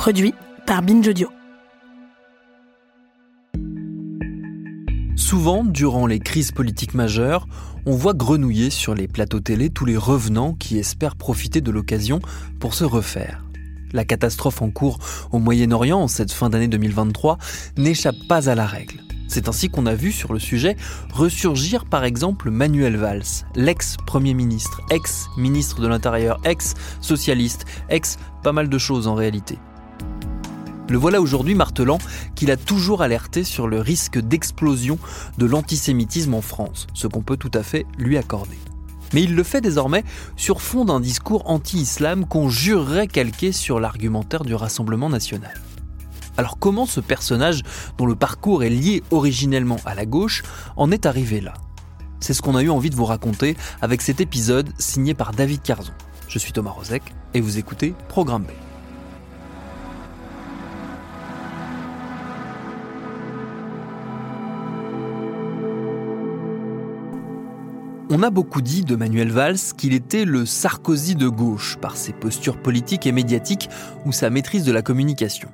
Produit par Binge. Souvent, durant les crises politiques majeures, on voit grenouiller sur les plateaux télé tous les revenants qui espèrent profiter de l'occasion pour se refaire. La catastrophe en cours au Moyen-Orient en cette fin d'année 2023 n'échappe pas à la règle. C'est ainsi qu'on a vu sur le sujet ressurgir par exemple Manuel Valls, l'ex-premier ministre, ex-ministre de l'Intérieur, ex-socialiste, ex pas mal de choses en réalité. Le voilà aujourd'hui martelant qu'il a toujours alerté sur le risque d'explosion de l'antisémitisme en France, ce qu'on peut tout à fait lui accorder. Mais il le fait désormais sur fond d'un discours anti-islam qu'on jurerait calqué sur l'argumentaire du Rassemblement national. Alors comment ce personnage, dont le parcours est lié originellement à la gauche, en est arrivé là? C'est ce qu'on a eu envie de vous raconter avec cet épisode signé par David Carzon. Je suis Thomas Rozek et vous écoutez Programme B. On a beaucoup dit de Manuel Valls qu'il était le Sarkozy de gauche par ses postures politiques et médiatiques ou sa maîtrise de la communication.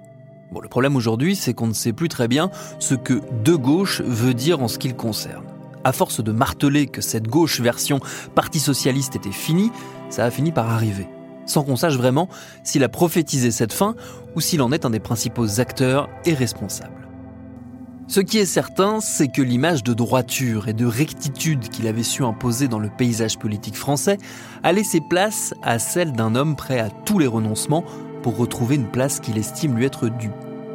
Le problème aujourd'hui, c'est qu'on ne sait plus très bien ce que de gauche veut dire en ce qui le concerne. À force de marteler que cette gauche version Parti socialiste était finie, ça a fini par arriver. Sans qu'on sache vraiment s'il a prophétisé cette fin ou s'il en est un des principaux acteurs et responsables. Ce qui est certain, c'est que l'image de droiture et de rectitude qu'il avait su imposer dans le paysage politique français a laissé place à celle d'un homme prêt à tous les renoncements pour retrouver une place qu'il estime lui être due.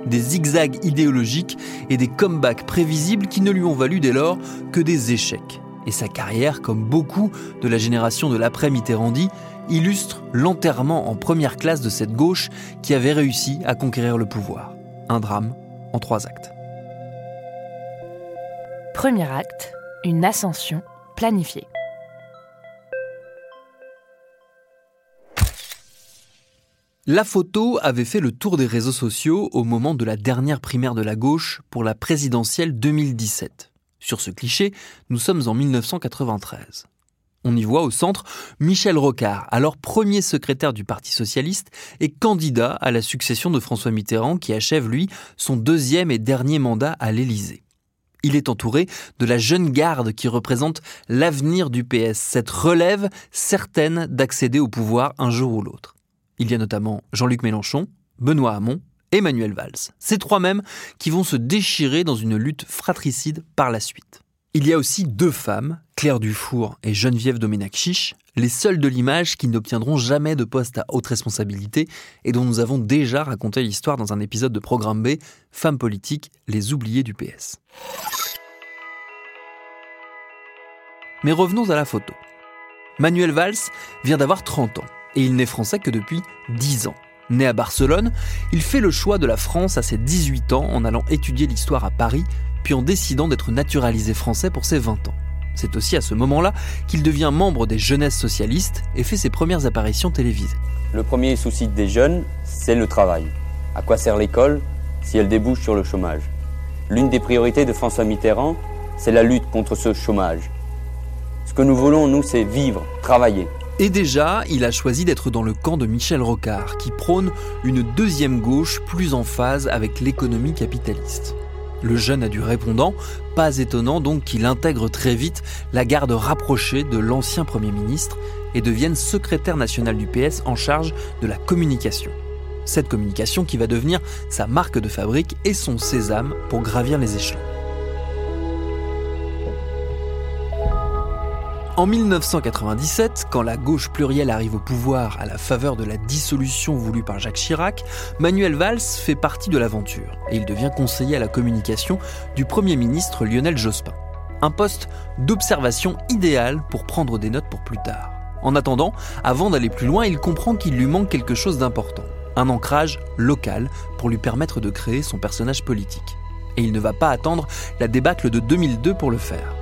Des zigzags idéologiques et des comebacks prévisibles qui ne lui ont valu dès lors que des échecs. Et sa carrière, comme beaucoup de la génération de l'après-Mitterrandi, illustre l'enterrement en première classe de cette gauche qui avait réussi à conquérir le pouvoir. Un drame en trois actes. Premier acte, une ascension planifiée. La photo avait fait le tour des réseaux sociaux au moment de la dernière primaire de la gauche pour la présidentielle 2017. Sur ce cliché, nous sommes en 1993. On y voit au centre Michel Rocard, alors premier secrétaire du Parti socialiste et candidat à la succession de François Mitterrand qui achève, lui, son deuxième et dernier mandat à l'Élysée. Il est entouré de la jeune garde qui représente l'avenir du PS, cette relève certaine d'accéder au pouvoir un jour ou l'autre. Il y a notamment Jean-Luc Mélenchon, Benoît Hamon et Manuel Valls. Ces trois mêmes qui vont se déchirer dans une lutte fratricide par la suite. Il y a aussi deux femmes, Claire Dufour et Geneviève Doménac-Chiche, les seules de l'image qui n'obtiendront jamais de poste à haute responsabilité et dont nous avons déjà raconté l'histoire dans un épisode de Programme B, Femmes politiques, les oubliés du PS. Mais revenons à la photo. Manuel Valls vient d'avoir 30 ans et il n'est français que depuis 10 ans. Né à Barcelone, il fait le choix de la France à ses 18 ans en allant étudier l'histoire à Paris, puis en décidant d'être naturalisé français pour ses 20 ans. C'est aussi à ce moment-là qu'il devient membre des Jeunesses socialistes et fait ses premières apparitions télévisées. Le premier souci des jeunes, c'est le travail. À quoi sert l'école si elle débouche sur le chômage? L'une des priorités de François Mitterrand, c'est la lutte contre ce chômage. Ce que nous voulons, nous, c'est vivre, travailler. Et déjà, il a choisi d'être dans le camp de Michel Rocard, qui prône une deuxième gauche plus en phase avec l'économie capitaliste. Le jeune a du répondant, pas étonnant donc qu'il intègre très vite la garde rapprochée de l'ancien Premier ministre et devienne secrétaire national du PS en charge de la communication. Cette communication qui va devenir sa marque de fabrique et son sésame pour gravir les échelons. En 1997, quand la gauche plurielle arrive au pouvoir à la faveur de la dissolution voulue par Jacques Chirac, Manuel Valls fait partie de l'aventure et il devient conseiller à la communication du Premier ministre Lionel Jospin. Un poste d'observation idéal pour prendre des notes pour plus tard. En attendant, avant d'aller plus loin, il comprend qu'il lui manque quelque chose d'important. Un ancrage local pour lui permettre de créer son personnage politique. Et il ne va pas attendre la débâcle de 2002 pour le faire.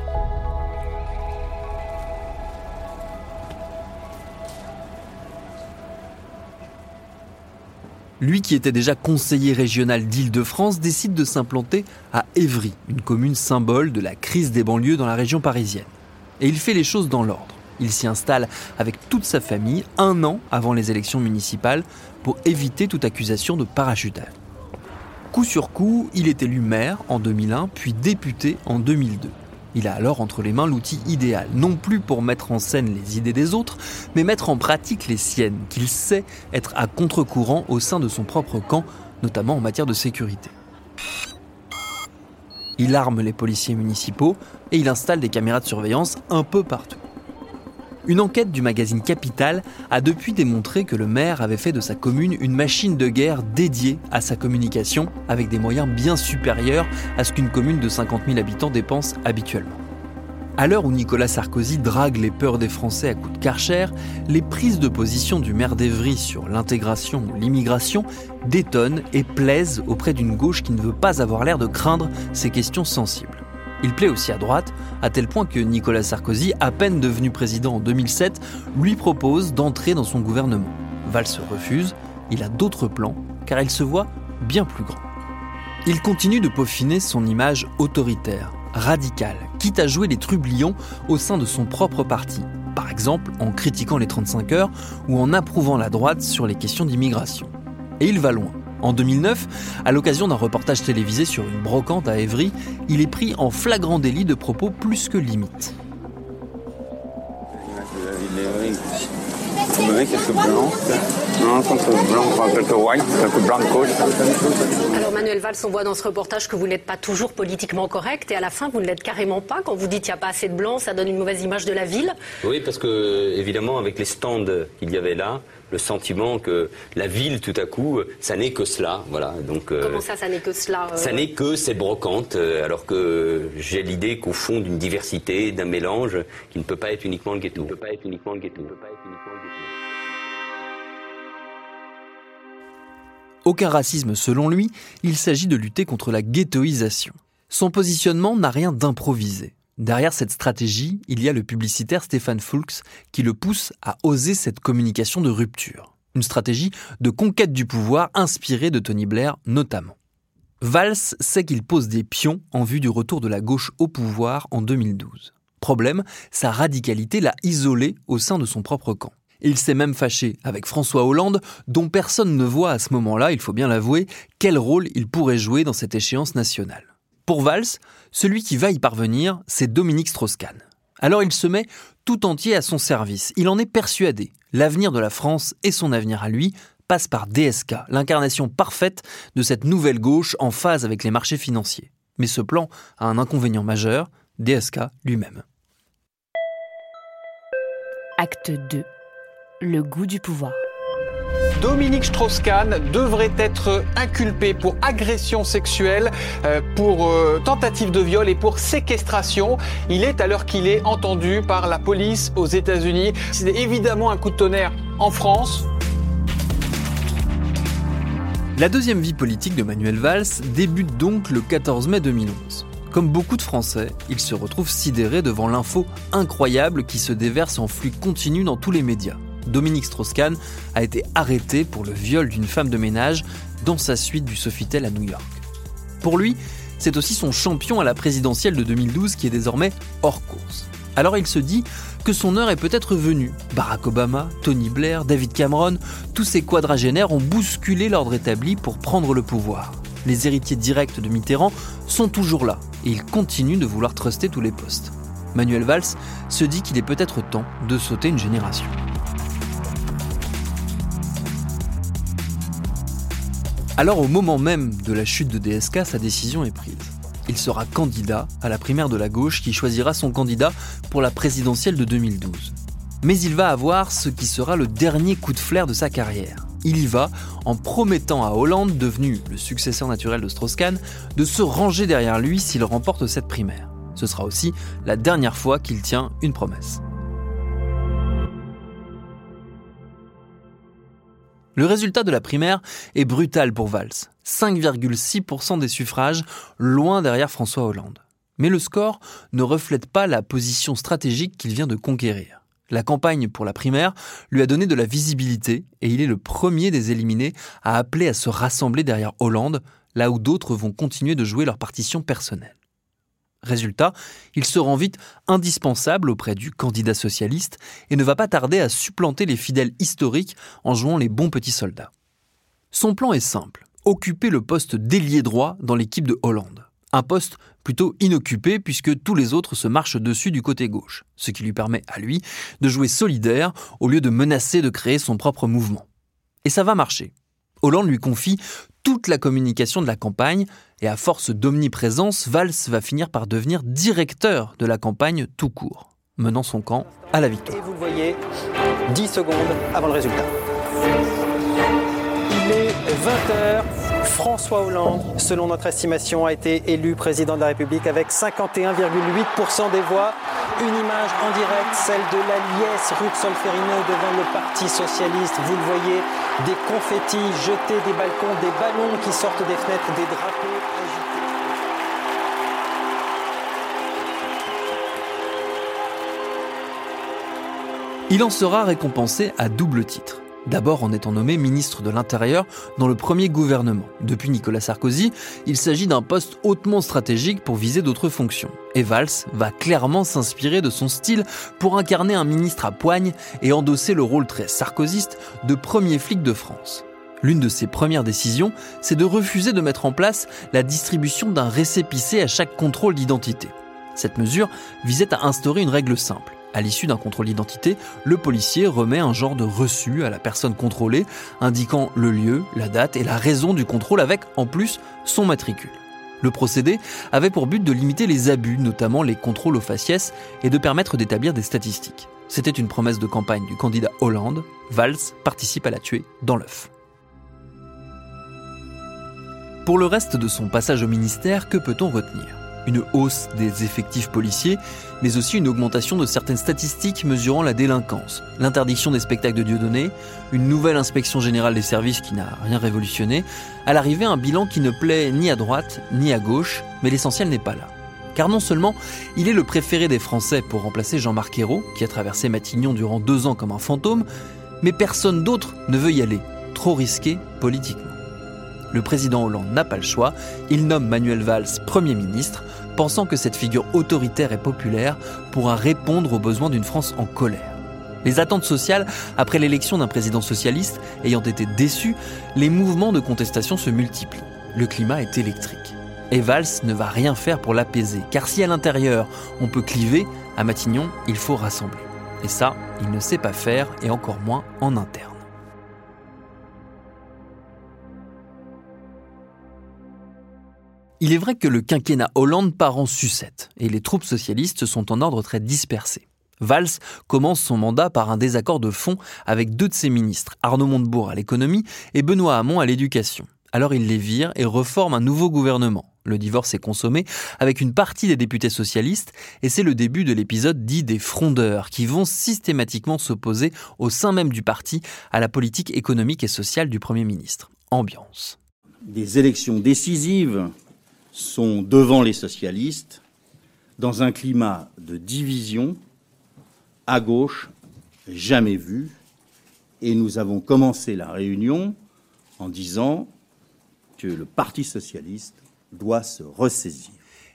Lui qui était déjà conseiller régional d'Île-de-France décide de s'implanter à Évry, une commune symbole de la crise des banlieues dans la région parisienne. Et il fait les choses dans l'ordre. Il s'y installe avec toute sa famille un an avant les élections municipales pour éviter toute accusation de parachutage. Coup sur coup, il est élu maire en 2001 puis député en 2002. Il a alors entre les mains l'outil idéal, non plus pour mettre en scène les idées des autres, mais mettre en pratique les siennes, qu'il sait être à contre-courant au sein de son propre camp, notamment en matière de sécurité. Il arme les policiers municipaux et il installe des caméras de surveillance un peu partout. Une enquête du magazine Capital a depuis démontré que le maire avait fait de sa commune une machine de guerre dédiée à sa communication, avec des moyens bien supérieurs à ce qu'une commune de 50 000 habitants dépense habituellement. À l'heure où Nicolas Sarkozy drague les peurs des Français à coups de karcher, les prises de position du maire d'Evry sur l'intégration ou l'immigration détonnent et plaisent auprès d'une gauche qui ne veut pas avoir l'air de craindre ces questions sensibles. Il plaît aussi à droite, à tel point que Nicolas Sarkozy, à peine devenu président en 2007, lui propose d'entrer dans son gouvernement. Valls refuse, il a d'autres plans, car il se voit bien plus grand. Il continue de peaufiner son image autoritaire, radicale, quitte à jouer les trublions au sein de son propre parti, par exemple en critiquant les 35 heures ou en approuvant la droite sur les questions d'immigration. Et il va loin. En 2009, à l'occasion d'un reportage télévisé sur une brocante à Évry, il est pris en flagrant délit de propos plus que limite. Alors Manuel Valls, on voit dans ce reportage que vous n'êtes pas toujours politiquement correct et à la fin vous ne l'êtes carrément pas. Quand vous dites qu'il n'y a pas assez de blanc, ça donne une mauvaise image de la ville. Oui, parce que évidemment avec les stands qu'il y avait là, le sentiment que la ville, tout à coup, ça n'est que cela. Voilà. Donc, euh, Comment ça, ça n'est que cela euh Ça n'est que ces brocantes, euh, alors que j'ai l'idée qu'au fond d'une diversité, d'un mélange, qui ne peut pas être uniquement le ghetto. Ne peut pas être uniquement le ghetto. Aucun racisme selon lui, il s'agit de lutter contre la ghettoisation. Son positionnement n'a rien d'improvisé. Derrière cette stratégie, il y a le publicitaire Stéphane Fulks qui le pousse à oser cette communication de rupture. Une stratégie de conquête du pouvoir inspirée de Tony Blair notamment. Valls sait qu'il pose des pions en vue du retour de la gauche au pouvoir en 2012. Problème, sa radicalité l'a isolé au sein de son propre camp. Il s'est même fâché avec François Hollande, dont personne ne voit à ce moment-là, il faut bien l'avouer, quel rôle il pourrait jouer dans cette échéance nationale. Pour Valls, celui qui va y parvenir, c'est Dominique Strauss-Kahn. Alors il se met tout entier à son service. Il en est persuadé. L'avenir de la France et son avenir à lui passe par DSK, l'incarnation parfaite de cette nouvelle gauche en phase avec les marchés financiers. Mais ce plan a un inconvénient majeur, DSK lui-même. Acte 2. Le goût du pouvoir. Dominique Strauss-Kahn devrait être inculpé pour agression sexuelle, euh, pour euh, tentative de viol et pour séquestration. Il est à l'heure qu'il est entendu par la police aux États-Unis. C'est évidemment un coup de tonnerre en France. La deuxième vie politique de Manuel Valls débute donc le 14 mai 2011. Comme beaucoup de Français, il se retrouve sidéré devant l'info incroyable qui se déverse en flux continu dans tous les médias. Dominique Strauss-Kahn a été arrêté pour le viol d'une femme de ménage dans sa suite du Sofitel à New York. Pour lui, c'est aussi son champion à la présidentielle de 2012 qui est désormais hors course. Alors il se dit que son heure est peut-être venue. Barack Obama, Tony Blair, David Cameron, tous ces quadragénaires ont bousculé l'ordre établi pour prendre le pouvoir. Les héritiers directs de Mitterrand sont toujours là et ils continuent de vouloir truster tous les postes. Manuel Valls se dit qu'il est peut-être temps de sauter une génération. Alors au moment même de la chute de DSK, sa décision est prise. Il sera candidat à la primaire de la gauche qui choisira son candidat pour la présidentielle de 2012. Mais il va avoir ce qui sera le dernier coup de flair de sa carrière. Il y va en promettant à Hollande, devenu le successeur naturel de Strauss-Kahn, de se ranger derrière lui s'il remporte cette primaire. Ce sera aussi la dernière fois qu'il tient une promesse. Le résultat de la primaire est brutal pour Valls. 5,6% des suffrages, loin derrière François Hollande. Mais le score ne reflète pas la position stratégique qu'il vient de conquérir. La campagne pour la primaire lui a donné de la visibilité et il est le premier des éliminés à appeler à se rassembler derrière Hollande, là où d'autres vont continuer de jouer leur partition personnelle. Résultat, il se rend vite indispensable auprès du candidat socialiste et ne va pas tarder à supplanter les fidèles historiques en jouant les bons petits soldats. Son plan est simple, occuper le poste d'ailier droit dans l'équipe de Hollande. Un poste plutôt inoccupé puisque tous les autres se marchent dessus du côté gauche, ce qui lui permet à lui de jouer solidaire au lieu de menacer de créer son propre mouvement. Et ça va marcher. Hollande lui confie toute la communication de la campagne, et à force d'omniprésence, Valls va finir par devenir directeur de la campagne tout court, menant son camp à la victoire. Et vous le voyez, 10 secondes avant le résultat. Il est 20h. François Hollande, selon notre estimation, a été élu président de la République avec 51,8% des voix. Une image en direct, celle de la liesse rue de Solferino devant le Parti Socialiste. Vous le voyez, des confettis jetés des balcons, des ballons qui sortent des fenêtres, des drapeaux. Il en sera récompensé à double titre. D'abord en étant nommé ministre de l'Intérieur dans le premier gouvernement. Depuis Nicolas Sarkozy, il s'agit d'un poste hautement stratégique pour viser d'autres fonctions. Et Valls va clairement s'inspirer de son style pour incarner un ministre à poigne et endosser le rôle très sarkozyste de premier flic de France. L'une de ses premières décisions, c'est de refuser de mettre en place la distribution d'un récépissé à chaque contrôle d'identité. Cette mesure visait à instaurer une règle simple. À l'issue d'un contrôle d'identité, le policier remet un genre de reçu à la personne contrôlée, indiquant le lieu, la date et la raison du contrôle avec, en plus, son matricule. Le procédé avait pour but de limiter les abus, notamment les contrôles aux faciès, et de permettre d'établir des statistiques. C'était une promesse de campagne du candidat Hollande. Valls participe à la tuer dans l'œuf. Pour le reste de son passage au ministère, que peut-on retenir? Une hausse des effectifs policiers, mais aussi une augmentation de certaines statistiques mesurant la délinquance, l'interdiction des spectacles de Dieudonné, une nouvelle inspection générale des services qui n'a rien révolutionné, à l'arrivée un bilan qui ne plaît ni à droite ni à gauche, mais l'essentiel n'est pas là. Car non seulement il est le préféré des Français pour remplacer Jean-Marc Ayrault, qui a traversé Matignon durant deux ans comme un fantôme, mais personne d'autre ne veut y aller, trop risqué politiquement. Le président Hollande n'a pas le choix, il nomme Manuel Valls Premier ministre, pensant que cette figure autoritaire et populaire pourra répondre aux besoins d'une France en colère. Les attentes sociales, après l'élection d'un président socialiste ayant été déçues, les mouvements de contestation se multiplient. Le climat est électrique. Et Valls ne va rien faire pour l'apaiser, car si à l'intérieur on peut cliver, à Matignon, il faut rassembler. Et ça, il ne sait pas faire, et encore moins en interne. Il est vrai que le quinquennat Hollande part en sucette et les troupes socialistes sont en ordre très dispersé. Valls commence son mandat par un désaccord de fond avec deux de ses ministres, Arnaud Montebourg à l'économie et Benoît Hamon à l'éducation. Alors il les vire et reforme un nouveau gouvernement. Le divorce est consommé avec une partie des députés socialistes et c'est le début de l'épisode dit des frondeurs qui vont systématiquement s'opposer au sein même du parti à la politique économique et sociale du Premier ministre. Ambiance. Des élections décisives sont devant les socialistes dans un climat de division à gauche jamais vu. Et nous avons commencé la réunion en disant que le Parti socialiste doit se ressaisir.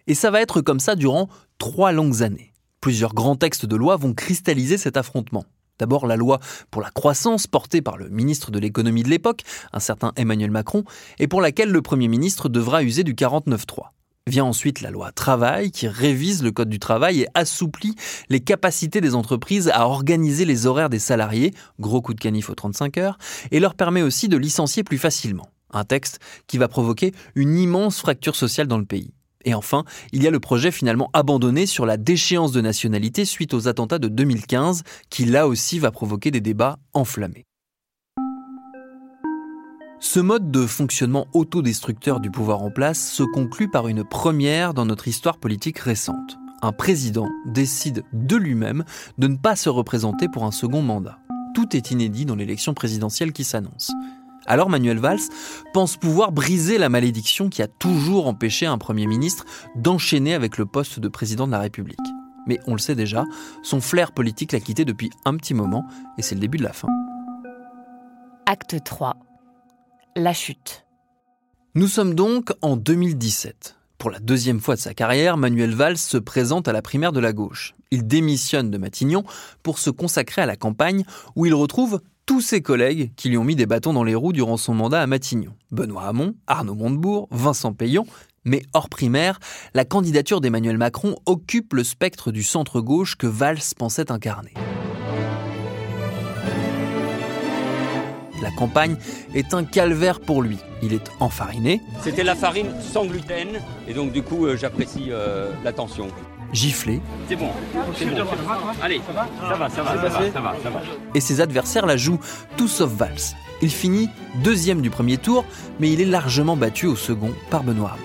Et ça va être comme ça durant trois longues années. Plusieurs grands textes de loi vont cristalliser cet affrontement. D'abord la loi pour la croissance portée par le ministre de l'économie de l'époque, un certain Emmanuel Macron, et pour laquelle le Premier ministre devra user du 49.3. Vient ensuite la loi travail qui révise le code du travail et assouplit les capacités des entreprises à organiser les horaires des salariés, gros coup de canif aux 35 heures, et leur permet aussi de licencier plus facilement. Un texte qui va provoquer une immense fracture sociale dans le pays. Et enfin, il y a le projet finalement abandonné sur la déchéance de nationalité suite aux attentats de 2015, qui là aussi va provoquer des débats enflammés. Ce mode de fonctionnement autodestructeur du pouvoir en place se conclut par une première dans notre histoire politique récente. un président décide de lui-même de ne pas se représenter pour un second mandat. Tout est inédit dans l'élection présidentielle qui s'annonce. Alors Manuel Valls pense pouvoir briser la malédiction qui a toujours empêché un Premier ministre d'enchaîner avec le poste de président de la République. Mais on le sait déjà, son flair politique l'a quitté depuis un petit moment et c'est le début de la fin. Acte 3. La chute. Nous sommes donc en 2017. Pour la deuxième fois de sa carrière, Manuel Valls se présente à la primaire de la gauche. Il démissionne de Matignon pour se consacrer à la campagne où il retrouve tous ses collègues qui lui ont mis des bâtons dans les roues durant son mandat à Matignon. Benoît Hamon, Arnaud Montebourg, Vincent Payon. Mais hors primaire, la candidature d'Emmanuel Macron occupe le spectre du centre-gauche que Valls pensait incarner. La campagne est un calvaire pour lui. Il est enfariné. C'était la farine sans gluten, et donc du coup euh, j'apprécie euh, l'attention. Giflé. C'est bon, c'est bon. Allez, ça va, ça va, ça va, ça va, ça va, ça va. Et ses adversaires la jouent tout sauf Valls. Il finit deuxième du premier tour, mais il est largement battu au second par Benoît.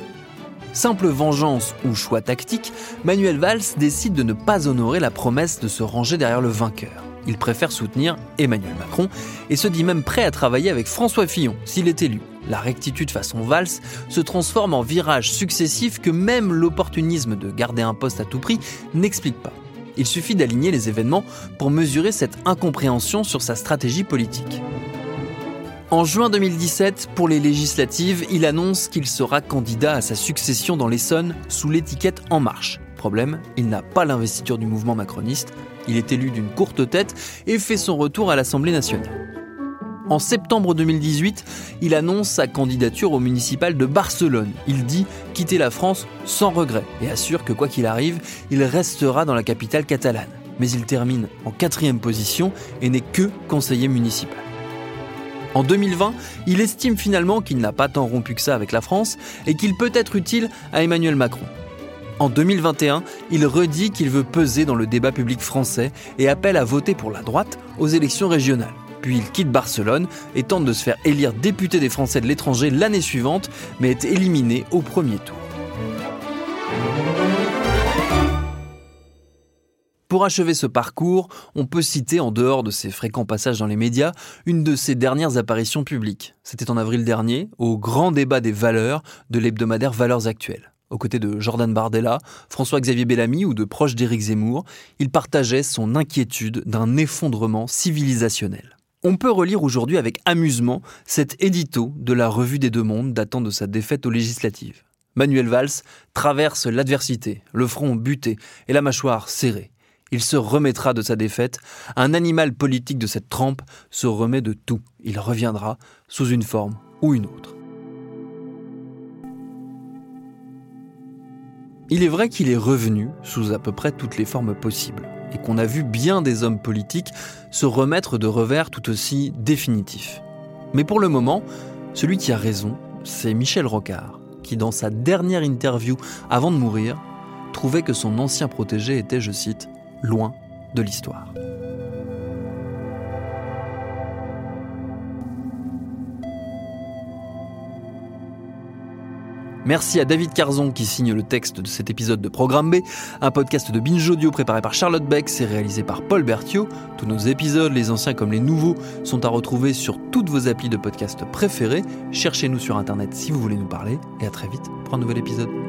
Simple vengeance ou choix tactique, Manuel Valls décide de ne pas honorer la promesse de se ranger derrière le vainqueur. Il préfère soutenir Emmanuel Macron et se dit même prêt à travailler avec François Fillon s'il est élu. La rectitude façon Valls se transforme en virage successif que même l'opportunisme de garder un poste à tout prix n'explique pas. Il suffit d'aligner les événements pour mesurer cette incompréhension sur sa stratégie politique. En juin 2017, pour les législatives, il annonce qu'il sera candidat à sa succession dans l'Essonne sous l'étiquette En Marche. Problème, il n'a pas l'investiture du mouvement macroniste, il est élu d'une courte tête et fait son retour à l'Assemblée nationale. En septembre 2018, il annonce sa candidature au municipal de Barcelone. Il dit quitter la France sans regret et assure que quoi qu'il arrive, il restera dans la capitale catalane. Mais il termine en quatrième position et n'est que conseiller municipal. En 2020, il estime finalement qu'il n'a pas tant rompu que ça avec la France et qu'il peut être utile à Emmanuel Macron. En 2021, il redit qu'il veut peser dans le débat public français et appelle à voter pour la droite aux élections régionales. Puis il quitte Barcelone et tente de se faire élire député des Français de l'étranger l'année suivante, mais est éliminé au premier tour. Pour achever ce parcours, on peut citer, en dehors de ses fréquents passages dans les médias, une de ses dernières apparitions publiques. C'était en avril dernier, au grand débat des valeurs de l'hebdomadaire Valeurs Actuelles. Aux côtés de Jordan Bardella, François-Xavier Bellamy ou de proches d'Éric Zemmour, il partageait son inquiétude d'un effondrement civilisationnel. On peut relire aujourd'hui avec amusement cet édito de la Revue des Deux Mondes datant de sa défaite aux législatives. Manuel Valls traverse l'adversité, le front buté et la mâchoire serrée. Il se remettra de sa défaite. Un animal politique de cette trempe se remet de tout. Il reviendra sous une forme ou une autre. Il est vrai qu'il est revenu sous à peu près toutes les formes possibles et qu'on a vu bien des hommes politiques se remettre de revers tout aussi définitifs. Mais pour le moment, celui qui a raison, c'est Michel Rocard, qui dans sa dernière interview avant de mourir, trouvait que son ancien protégé était, je cite, loin de l'histoire. Merci à David Carzon qui signe le texte de cet épisode de Programme B, un podcast de Binge Audio préparé par Charlotte Beck, et réalisé par Paul Berthiaud. Tous nos épisodes, les anciens comme les nouveaux, sont à retrouver sur toutes vos applis de podcast préférés. Cherchez-nous sur internet si vous voulez nous parler et à très vite pour un nouvel épisode.